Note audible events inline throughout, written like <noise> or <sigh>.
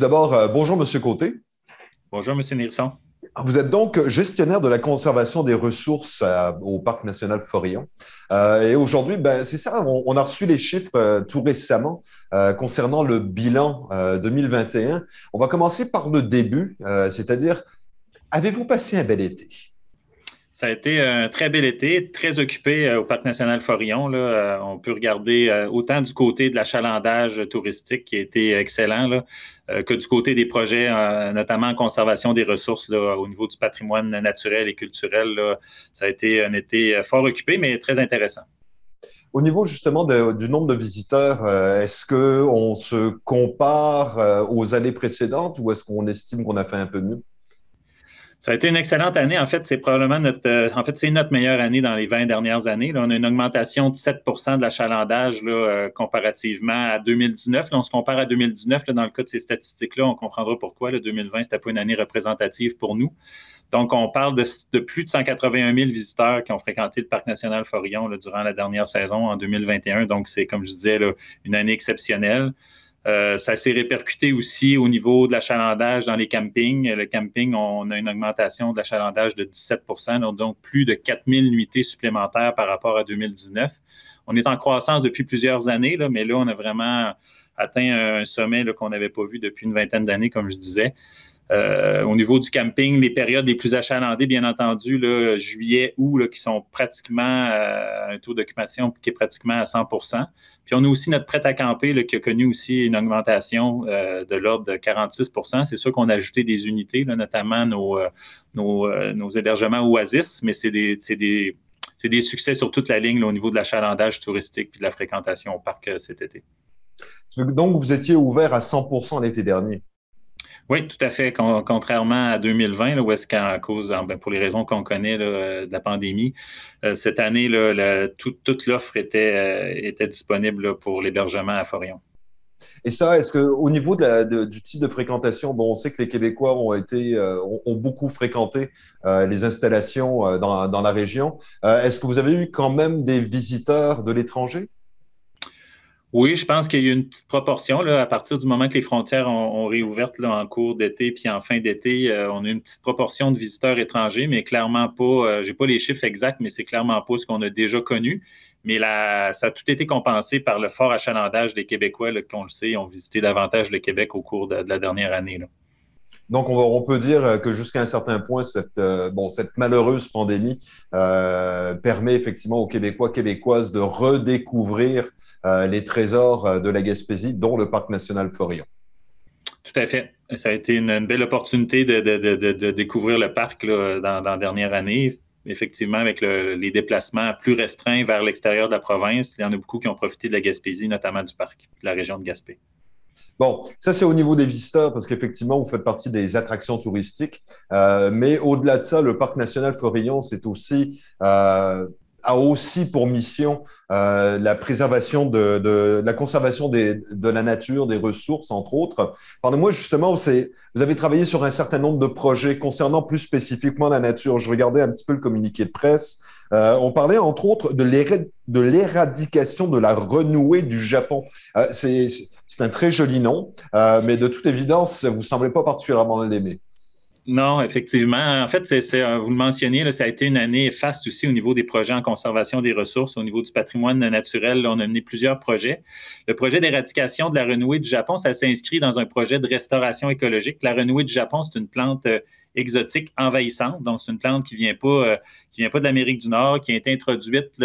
Tout d'abord, euh, bonjour, Monsieur Côté. Bonjour, Monsieur Nilsson. Vous êtes donc gestionnaire de la conservation des ressources euh, au Parc national Forillon. Euh, et aujourd'hui, ben, c'est ça, on, a reçu les chiffres tout récemment concernant le bilan 2021. On va commencer par le début, c'est-à-dire, avez-vous passé un bel été? Ça a été un très bel été, très occupé euh, au Parc national Forillon. Euh, on peut regarder euh, autant du côté de l'achalandage touristique qui a été excellent que du côté des projets, notamment en conservation des ressources au niveau du patrimoine naturel et culturel. Ça a été un été fort occupé, mais très intéressant. Au niveau justement du nombre de visiteurs, est-ce qu'on se compare aux années précédentes ou est-ce qu'on estime qu'on a fait un peu mieux? Ça a été une excellente année. En fait, c'est probablement notre, euh, en fait, c'est notre meilleure année dans les 20 dernières années. On a une augmentation de 7% de l'achalandage euh, comparativement à 2019. Là, on se compare à 2019 là, dans le cas de ces statistiques-là. On comprendra pourquoi. Le 2020, c'était pas une année représentative pour nous. Donc, on parle de, de, plus de 181 000 visiteurs qui ont fréquenté le Parc national Forillon durant la dernière saison en 2021. Donc, c'est, comme je disais, une année exceptionnelle. Euh, ça s'est répercuté aussi au niveau de l'achalandage dans les campings. Le camping, on a une augmentation de l'achalandage de 17% donc plus de 4000 nuitées supplémentaires par rapport à 2019. On est en croissance depuis plusieurs années, là, mais là, on a vraiment atteint un sommet qu'on n'avait pas vu depuis une vingtaine d'années, comme je disais. Euh, au niveau du camping, les périodes les plus achalandées, bien entendu, là, juillet, août, qui sont pratiquement euh, un taux d'occupation qui est pratiquement à 100% Puis on a aussi notre prêt à camper qui a connu aussi une augmentation euh, de l'ordre de 46% C'est sûr qu'on a ajouté des unités, notamment nos, nos, hébergements Oasis, mais c'est des, succès sur toute la ligne au niveau de l'achalandage touristique et de la fréquentation au parc cet été. Donc, vous étiez ouvert à 100% l'été dernier? Oui, tout à fait. contrairement à 2020, là, où est-ce qu'à cause, ben, pour les raisons qu'on connaît de la pandémie, euh, cette année, toute l'offre était, euh, disponible pour l'hébergement à Forion. Et ça, est-ce qu'au niveau du type de fréquentation, bon, on sait que les Québécois ont été euh, ont, beaucoup fréquenté les installations dans, la région. est-ce que vous avez eu quand même des visiteurs de l'étranger? Oui, je pense qu'il y a une petite proportion. Là, à partir du moment que les frontières ont, réouvert là, en cours d'été puis en fin d'été, euh, on a une petite proportion de visiteurs étrangers, mais clairement pas, euh, j'ai pas les chiffres exacts, mais c'est clairement pas ce qu'on a déjà connu. Mais ça a tout été compensé par le fort achalandage des Québécois, qu'on le sait, ont visité davantage le Québec au cours de, la dernière année. Donc, on, peut dire que jusqu'à un certain point, cette, euh, malheureuse pandémie permet effectivement aux Québécois, Québécoises de redécouvrir euh, les trésors euh, de la Gaspésie, dont le Parc national Forillon. Tout à fait. Ça a été une, belle opportunité de, découvrir le parc dans, la dernière année. Effectivement, avec les déplacements plus restreints vers l'extérieur de la province, il y en a beaucoup qui ont profité de la Gaspésie, notamment du parc, de la région de Gaspé. Bon, ça c'est au niveau des visiteurs parce qu'effectivement, vous faites partie des attractions touristiques. Euh, mais au-delà de ça, le parc national Forillon, c'est aussi a aussi pour mission euh, la préservation de, de, la conservation des, de la nature, des ressources, entre autres. Parlez-moi justement, vous avez travaillé sur un certain nombre de projets concernant plus spécifiquement la nature. Je regardais un petit peu le communiqué de presse. Euh, on parlait entre autres de l'éradication de la renouée du Japon. Euh, c'est un très joli nom, euh, mais de toute évidence, vous semblez pas particulièrement l'aimer. Non, effectivement. En fait, euh, vous le mentionnez, ça a été une année faste aussi au niveau des projets en conservation des ressources, au niveau du patrimoine naturel. on a mené plusieurs projets. Le projet d'éradication de la renouée du Japon, ça s'inscrit dans un projet de restauration écologique. La renouée du Japon, c'est une plante euh, exotique envahissante. Donc, c'est une plante qui vient pas, euh, vient pas de l'Amérique du Nord, qui a été introduite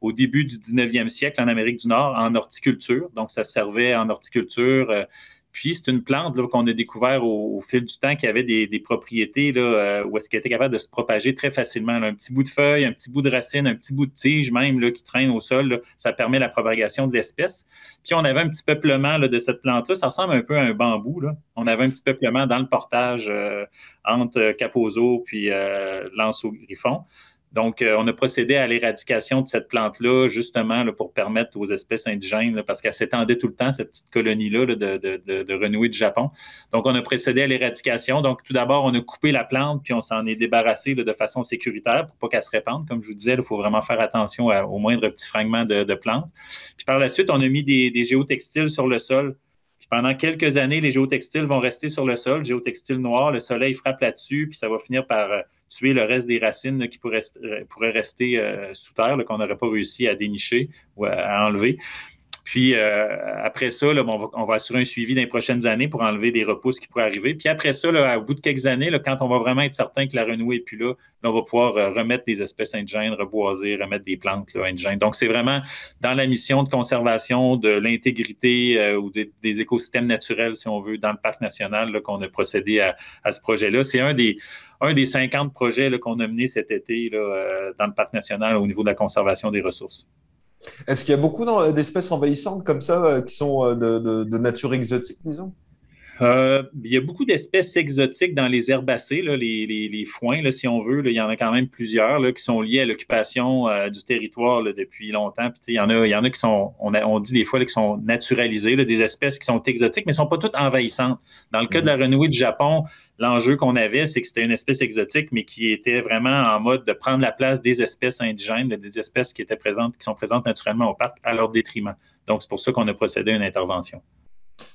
au début du 19e siècle en Amérique du Nord en horticulture. Donc, ça servait en horticulture. Puis, c'est une plante qu'on a découvert au, fil du temps qui avait des, propriétés là, euh, où est-ce qu'elle était capable de se propager très facilement. Un petit bout de feuille, un petit bout de racine, un petit bout de tige même là, qui traîne au sol, ça permet la propagation de l'espèce. Puis, on avait un petit peuplement de cette plante-là. Ça ressemble un peu à un bambou. On avait un petit peuplement dans le portage euh, entre Capozo puis euh, Lance au Griffon. Donc, euh, on a procédé à l'éradication de cette plante-là, justement, pour permettre aux espèces indigènes, parce qu'elle s'étendait tout le temps, cette petite colonie-là de, de, renouée du Japon. Donc, on a procédé à l'éradication. Donc, tout d'abord, on a coupé la plante, puis on s'en est débarrassé de façon sécuritaire pour pas qu'elle se répande. Comme je vous disais, il faut vraiment faire attention au moindre petit fragment de, plante. Puis par la suite, on a mis des géotextiles sur le sol pendant quelques années, les géotextiles vont rester sur le sol, géotextile noir, le soleil frappe là-dessus, puis ça va finir par euh, tuer le reste des racines qui pourraient, rester euh, sous terre, qu'on n'aurait pas réussi à dénicher ou à enlever. Puis euh, après ça, on, va, assurer un suivi dans les prochaines années pour enlever des repousses qui pourraient arriver. Puis après ça, au bout de quelques années, quand on va vraiment être certain que la renouée n'est plus là, on va pouvoir euh, remettre des espèces indigènes, reboiser, remettre des plantes indigènes. Donc, c'est vraiment dans la mission de conservation de l'intégrité euh, ou des, écosystèmes naturels, si on veut, dans le parc national qu'on a procédé à, ce projet-là. C'est un des, un des 50 projets qu'on a menés cet été dans le parc national au niveau de la conservation des ressources. Est-ce qu'il y a beaucoup d'espèces envahissantes comme ça euh, qui sont euh, de, nature exotique, disons? Euh, il y a beaucoup d'espèces exotiques dans les herbacées, les, foins, si on veut. il y en a quand même plusieurs qui sont liés à l'occupation du territoire depuis longtemps. il, y en a, il y en a qui sont, on, dit des fois, qui sont naturalisées, des espèces qui sont exotiques, mais ne sont pas toutes envahissantes. Dans le cas de la mm. renouée du Japon, l'enjeu qu'on avait, c'est que c'était une espèce exotique, mais qui était vraiment en mode de prendre la place des espèces indigènes, des espèces qui étaient présentes, qui sont présentes naturellement au parc, à leur détriment. Donc, c'est pour ça qu'on a procédé à une intervention.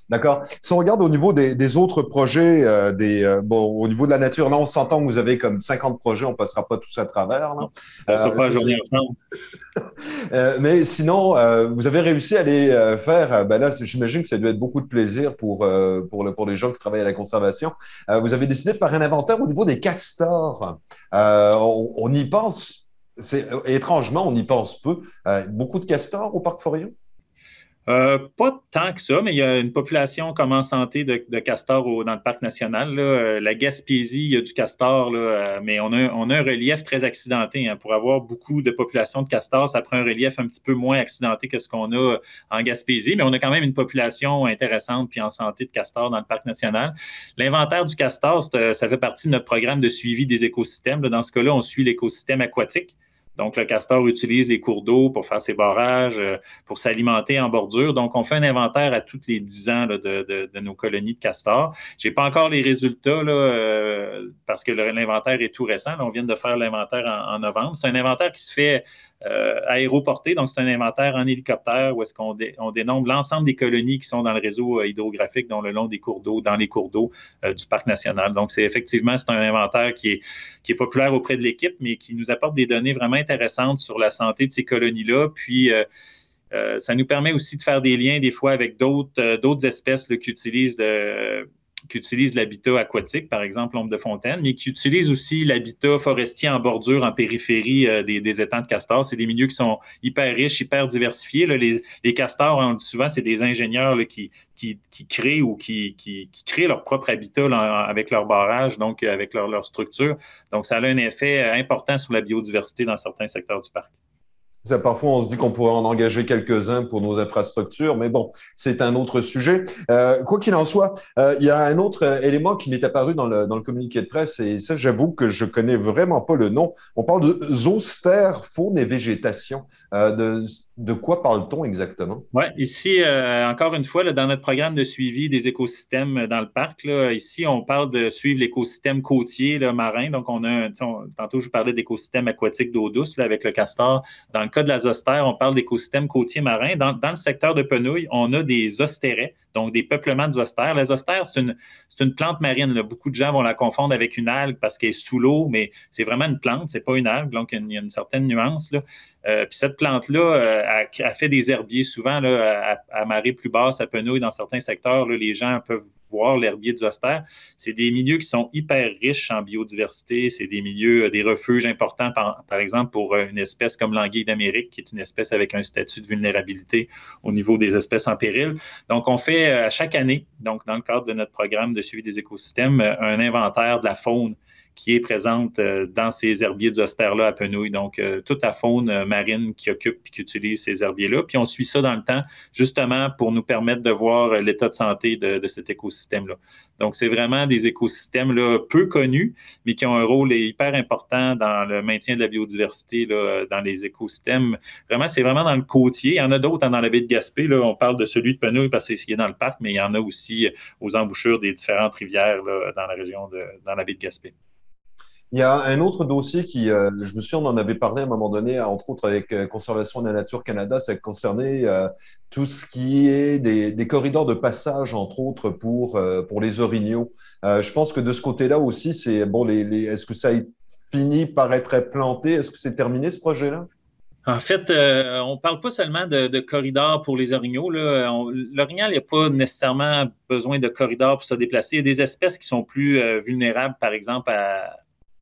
D'accord. Si on regarde au niveau des, autres projets, euh, des, euh, bon, au niveau de la nature, là, on s'entend que vous avez comme 50 projets, on ne passera pas tous à travers. Là. <laughs> Euh, mais sinon, vous avez réussi à les faire. Ben là, j'imagine que ça doit être beaucoup de plaisir pour, pour, pour les gens qui travaillent à la conservation. vous avez décidé de faire un inventaire au niveau des castors. On, on, y pense, étrangement, on y pense peu. beaucoup de castors au Parc Forillon? Euh, pas tant que ça, mais il y a une population comme en santé de, castors dans le parc national. Euh, la Gaspésie, il y a du castor, euh, mais on a, un relief très accidenté. Hein. Pour avoir beaucoup de populations de castors, ça prend un relief un petit peu moins accidenté que ce qu'on a en Gaspésie, mais on a quand même une population intéressante puis en santé de castors dans le parc national. L'inventaire du castor, ça fait partie de notre programme de suivi des écosystèmes. Dans ce cas-là, on suit l'écosystème aquatique. Donc, le castor utilise les cours d'eau pour faire ses barrages, euh, pour s'alimenter en bordure. Donc, on fait un inventaire à tous les 10 ans de, nos colonies de castors. Je n'ai pas encore les résultats là, euh, parce que l'inventaire est tout récent. on vient de faire l'inventaire en, novembre. C'est un inventaire qui se fait euh, aéroporté. Donc, c'est un inventaire en hélicoptère où est-ce qu'on on dénombre l'ensemble des colonies qui sont dans le réseau hydrographique, dont le long des cours d'eau, dans les cours d'eau du parc national. Donc, c'est effectivement, c'est un inventaire qui est, populaire auprès de l'équipe, mais qui nous apporte des données vraiment intéressante sur la santé de ces colonies-là. Puis, euh, euh, ça nous permet aussi de faire des liens des fois avec d'autres euh, espèces qui utilisent qui utilisent l'habitat aquatique, par exemple l'ombre de fontaine, mais qui utilisent aussi l'habitat forestier en bordure, en périphérie des, étangs de castors. C'est des milieux qui sont hyper riches, hyper diversifiés. Les, castors, on le dit souvent, c'est des ingénieurs qui, créent ou qui, créent leur propre habitat avec leur barrage, donc avec leur, leur, structure. Donc, ça a un effet important sur la biodiversité dans certains secteurs du parc parfois, on se dit qu'on pourrait en engager quelques-uns pour nos infrastructures, mais bon, c'est un autre sujet. Euh, quoi qu'il en soit, euh, il y a un autre euh, élément qui m'est apparu dans le, dans le communiqué de presse, et ça, j'avoue que je connais vraiment pas le nom. On parle de zoostère, faune et végétation. de, de quoi parle-t-on exactement? Oui, ici, encore une fois, là, dans notre programme de suivi des écosystèmes dans le parc, là, ici, on parle de suivre l'écosystème côtier, marin. Donc, on a, tantôt, je vous parlais d'écosystème aquatique d'eau douce avec le castor. Dans le cas de la zostère, on parle d'écosystème côtier marin. Dans, le secteur de Penouille, on a des ostérets, donc des peuplements de zostères. La zostère, c'est une, une, plante marine. Beaucoup de gens vont la confondre avec une algue parce qu'elle est sous l'eau, mais c'est vraiment une plante, c'est pas une algue, donc il y a une, certaine nuance. Euh, puis cette plante-là euh, a, fait des herbiers souvent à, marée plus basse, à Penouille, dans certains secteurs. les gens peuvent voir l'herbier de Zoster. C'est des milieux qui sont hyper riches en biodiversité. C'est des milieux, euh, des refuges importants, par, exemple, pour une espèce comme l'anguille d'Amérique, qui est une espèce avec un statut de vulnérabilité au niveau des espèces en péril. Donc, on fait à chaque année, donc dans le cadre de notre programme de suivi des écosystèmes, un inventaire de la faune qui est présente euh, dans ces herbiers d'ostère-là à Penouille. Donc, euh, toute la faune euh, marine qui occupe et qui utilise ces herbiers-là. Puis, on suit ça dans le temps, justement pour nous permettre de voir l'état de santé de, cet écosystème-là. Donc, c'est vraiment des écosystèmes là, peu connus, mais qui ont un rôle hyper important dans le maintien de la biodiversité là, dans les écosystèmes. Vraiment, c'est vraiment dans le côtier. Il y en a d'autres hein, dans la baie de Gaspé. Là. On parle de celui de Penouille parce qu'il est dans le parc, mais il y en a aussi aux embouchures des différentes rivières là, dans la région de dans la baie de Gaspé. Il y a un autre dossier qui, je me souviens, on en avait parlé à un moment donné, entre autres avec Conservation de la Nature Canada, ça concernait tout ce qui est des, corridors de passage, entre autres, pour, pour les orignaux. je pense que de ce côté-là aussi, c'est bon, est-ce que ça a fini par être planté? Est-ce que c'est terminé ce projet-là? En fait, euh, on ne parle pas seulement de, corridors pour les orignaux. L'orignal n'a pas nécessairement besoin de corridors pour se déplacer. Il y a des espèces qui sont plus euh, vulnérables, par exemple, à,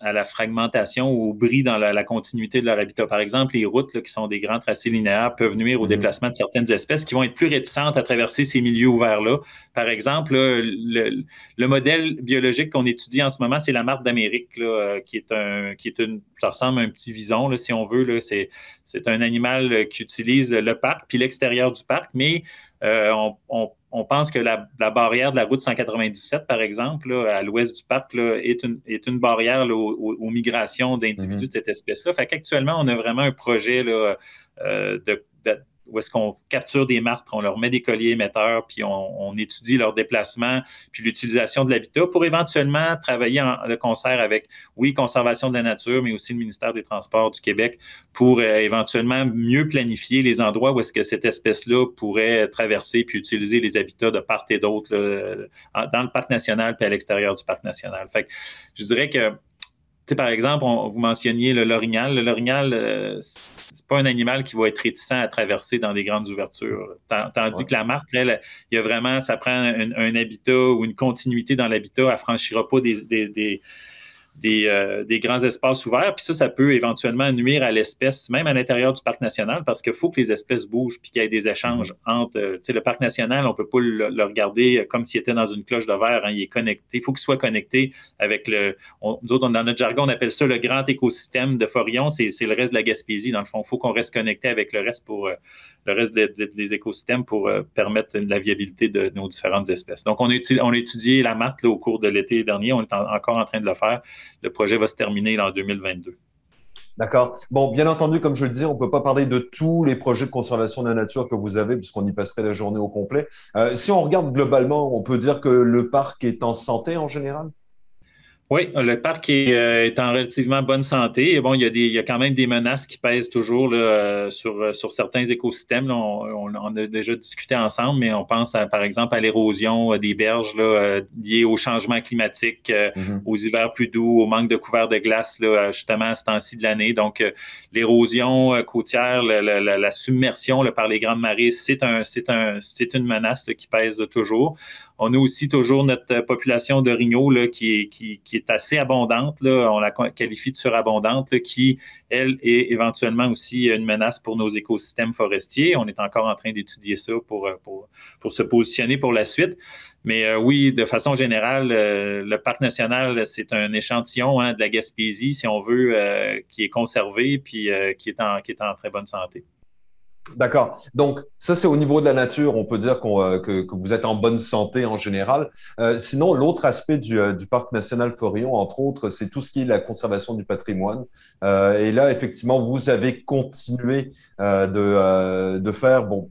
à la fragmentation ou au bris dans la, continuité de leur habitat. Par exemple, les routes qui sont des grands tracés linéaires peuvent nuire au mhm. déplacement de certaines espèces qui vont être plus réticentes à traverser ces milieux ouverts-là. Par exemple, le, modèle biologique qu'on étudie en ce moment, c'est la marque d'Amérique, euh, qui est un, qui est une, ça ressemble à un petit vison, si on veut. C'est, c'est un animal qui utilise le parc puis l'extérieur du parc, mais euh, on, pense que la, barrière de la route 197, par exemple, à l'ouest du parc, est, une, barrière aux, migrations d'individus mm-hmm. de cette espèce-là. Fait qu'actuellement, on a vraiment un projet euh, de, où est-ce qu'on capture des martres, on leur met des colliers émetteurs, puis on, étudie leur déplacement, puis l'utilisation de l'habitat pour éventuellement travailler en de concert avec, oui, Conservation de la nature, mais aussi le ministère des Transports du Québec pour euh, éventuellement mieux planifier les endroits où est-ce que cette espèce-là pourrait traverser puis utiliser les habitats de part et d'autre dans le parc national puis à l'extérieur du parc national. Fait que je dirais que par exemple, vous mentionniez le lorignal. Le lorignal, euh, c'est pas un animal qui va être réticent à traverser dans des grandes ouvertures. Tandis que la marque, elle, il y a vraiment, ça prend un, habitat ou une continuité dans l'habitat. Elle franchira pas des euh, des, grands espaces ouverts. Puis ça, ça peut éventuellement nuire à l'espèce, même à l'intérieur du parc national, parce qu'il faut que les espèces bougent puis qu'il y ait des échanges mm-hmm. entre. Euh, tu sais, le parc national, on ne peut pas le, regarder comme s'il était dans une cloche de verre. Hein. il est connecté. Il faut qu'il soit connecté avec le. nous autres, dans notre jargon, on appelle ça le grand écosystème de Forion. C'est le reste de la Gaspésie. Dans le fond, il faut qu'on reste connecté avec le reste pour euh, le reste des écosystèmes pour permettre la viabilité de nos différentes espèces. Donc, on a, étudié, la marque au cours de l'été dernier. On est encore en train de le faire le projet va se terminer en 2022. D'accord. Bon, bien entendu, comme je le disais, on ne peut pas parler de tous les projets de conservation de la nature que vous avez, puisqu'on y passerait la journée au complet. Euh, si on regarde globalement, on peut dire que le parc est en santé en général? Oui, le parc euh, est, en relativement bonne santé. Et bon, il y, a des, il y a quand même des menaces qui pèsent toujours là, sur, sur certains écosystèmes. on, on, a déjà discuté ensemble, mais on pense par exemple à l'érosion des berges là, euh, liée au changement climatique, euh, mm-hmm. aux hivers plus doux, au manque de couverts de glace justement à ce temps-ci de l'année. Donc, l'érosion côtière, la, la, submersion par les grandes marées, c'est un, un, une menace qui pèse toujours. On a aussi toujours notre population d'orignaux qui, qui, qui est assez abondante, on la qualifie de surabondante, qui, elle, est éventuellement aussi une menace pour nos écosystèmes forestiers. On est encore en train d'étudier ça pour, euh, pour, se positionner pour la suite. Mais euh, oui, de façon générale, euh, le parc national, c'est un échantillon hein, de la Gaspésie, si on veut, qui est conservé puis qui, est en, qui est en très bonne santé. D'accord. Donc, ça, c'est au niveau de la nature. On peut dire euh, que, vous êtes en bonne santé en général. Euh, sinon, l'autre aspect euh, du, parc national Forillon, entre autres, c'est tout ce qui est la conservation du patrimoine. et là, effectivement, vous avez continué de, de, faire bon,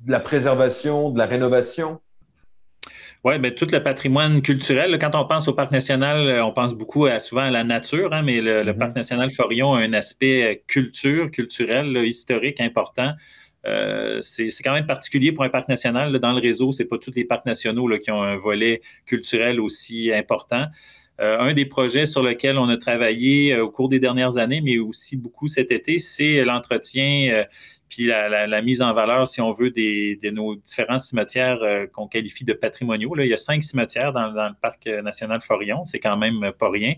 de la préservation, de la rénovation. Oui, bien, tout le patrimoine culturel. Quand on pense au parc national, on pense beaucoup à, souvent à la nature, hein, mais le, mm-hmm. parc national Forillon a un aspect culture, culturel, historique important. Euh, c'est quand même particulier pour un parc national. dans le réseau, ce n'est pas tous les parcs nationaux là, qui ont un volet culturel aussi important. Euh, un des projets sur lesquels on a travaillé euh, au cours des dernières années, mais aussi beaucoup cet été, c'est l'entretien puis la, mise en valeur, si on veut, des, de nos différents cimetières qu'on qualifie de patrimoniaux. Là, il y a cinq cimetières dans, le parc national Forillon, c'est quand même pas rien.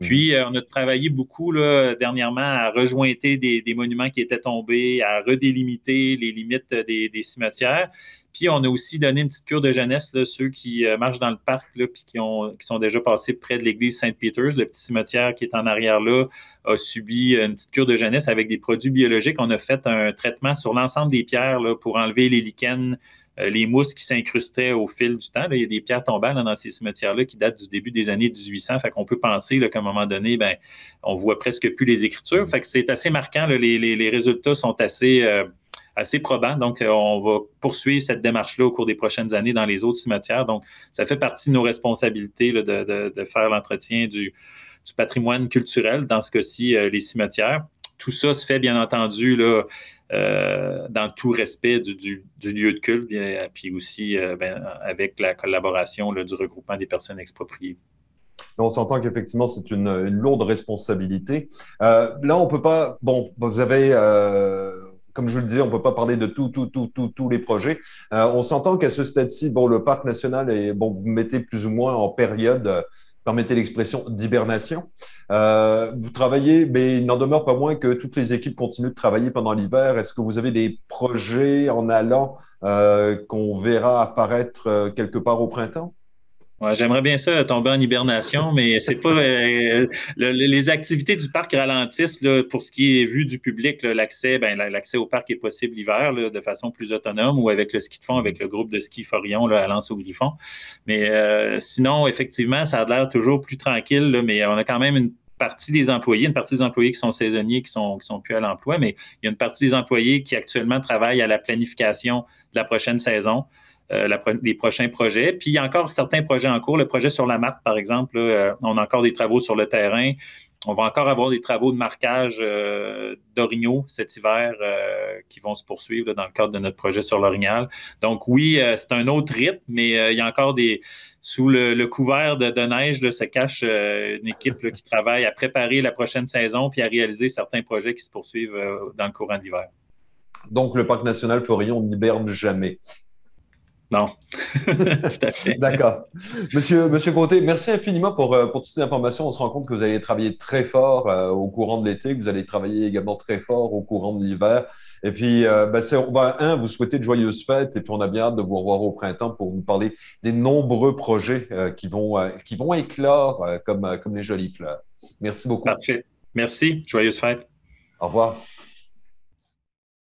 Puis, on a travaillé beaucoup là, dernièrement à rejointer des, monuments qui étaient tombés, à redélimiter les limites des, des cimetières. Puis on a aussi donné une petite cure de jeunesse, là, ceux qui euh, marchent dans le parc, là, puis qui, ont, qui sont déjà passés près de l'église Saint-Peter, le petit cimetière qui est en arrière là, a subi une petite cure de jeunesse avec des produits biologiques. On a fait un traitement sur l'ensemble des pierres là, pour enlever les lichens, euh, les mousses qui s'incrustaient au fil du temps. il y a des pierres tombales dans ces cimetières-là qui datent du début des années 1800. Fait qu'on peut penser qu'à un moment donné, ben, on voit presque plus les écritures. Fait que c'est assez marquant. les, les, résultats sont assez... Euh, assez probant. Donc, euh, on va poursuivre cette démarche-là au cours des prochaines années dans les autres cimetières. Donc, ça fait partie de nos responsabilités de, faire l'entretien du, du patrimoine culturel, dans ce cas-ci, les cimetières. Tout ça se fait, bien entendu, là, dans tout respect du, lieu de culte, puis aussi ben, avec la collaboration du regroupement des personnes expropriées. On s'entend qu'effectivement, c'est une, lourde responsabilité. là, on peut pas. Bon, vous avez comme je le disais, on ne peut pas parler de tout, tout, tout, tous les projets. Euh, on s'entend qu'à ce stade-ci, bon, le parc national est, bon, vous mettez plus ou moins en période, euh, permettez l'expression, d'hibernation. Euh, vous travaillez, mais il n'en demeure pas moins que toutes les équipes continuent de travailler pendant l'hiver. Est-ce que vous avez des projets en allant qu'on verra apparaître quelque part au printemps? J'aimerais bien ça tomber en hibernation, mais c'est pas euh, les activités du parc ralentissent pour ce qui est vu du public. L'accès, ben, l'accès au parc est possible l'hiver de façon plus autonome ou avec le ski de fond, avec le groupe de ski Forion à Lens au Griffon. Mais euh, sinon, effectivement, ça a l'air toujours plus tranquille, mais on a quand même une partie des employés, une partie des employés qui sont saisonniers, qui sont, qui sont plus à l'emploi, mais il y a une partie des employés qui actuellement travaillent à la planification de la prochaine saison. Euh, les prochains projets. Puis il y a encore certains projets en cours. Le projet sur la map, par exemple, euh, on a encore des travaux sur le terrain. On va encore avoir des travaux de marquage euh, d'orignaux cet hiver qui vont se poursuivre dans le cadre de notre projet sur l'orignal. Donc oui, c'est un autre rythme, mais il y a encore des... Sous le, couvert de, neige, se cache une équipe qui travaille à préparer la prochaine saison puis à réaliser certains projets qui se poursuivent dans le courant d'hiver. Donc, le Parc national Forillon n'hiberne jamais. Non. <laughs> D'accord. Monsieur, Monsieur Côté, merci infiniment pour, euh, pour toutes ces informations. On se rend compte que vous allez travailler très fort euh, au courant de l'été, que vous allez travailler également très fort au courant de l'hiver. Et puis, euh, ben, on va, un, vous souhaiter de joyeuses fêtes et puis on a bien hâte de vous revoir au printemps pour nous parler des nombreux projets qui, vont, qui vont éclore comme, comme les jolies fleurs. Merci beaucoup. Parfait. Merci. Joyeuses fêtes. Au revoir.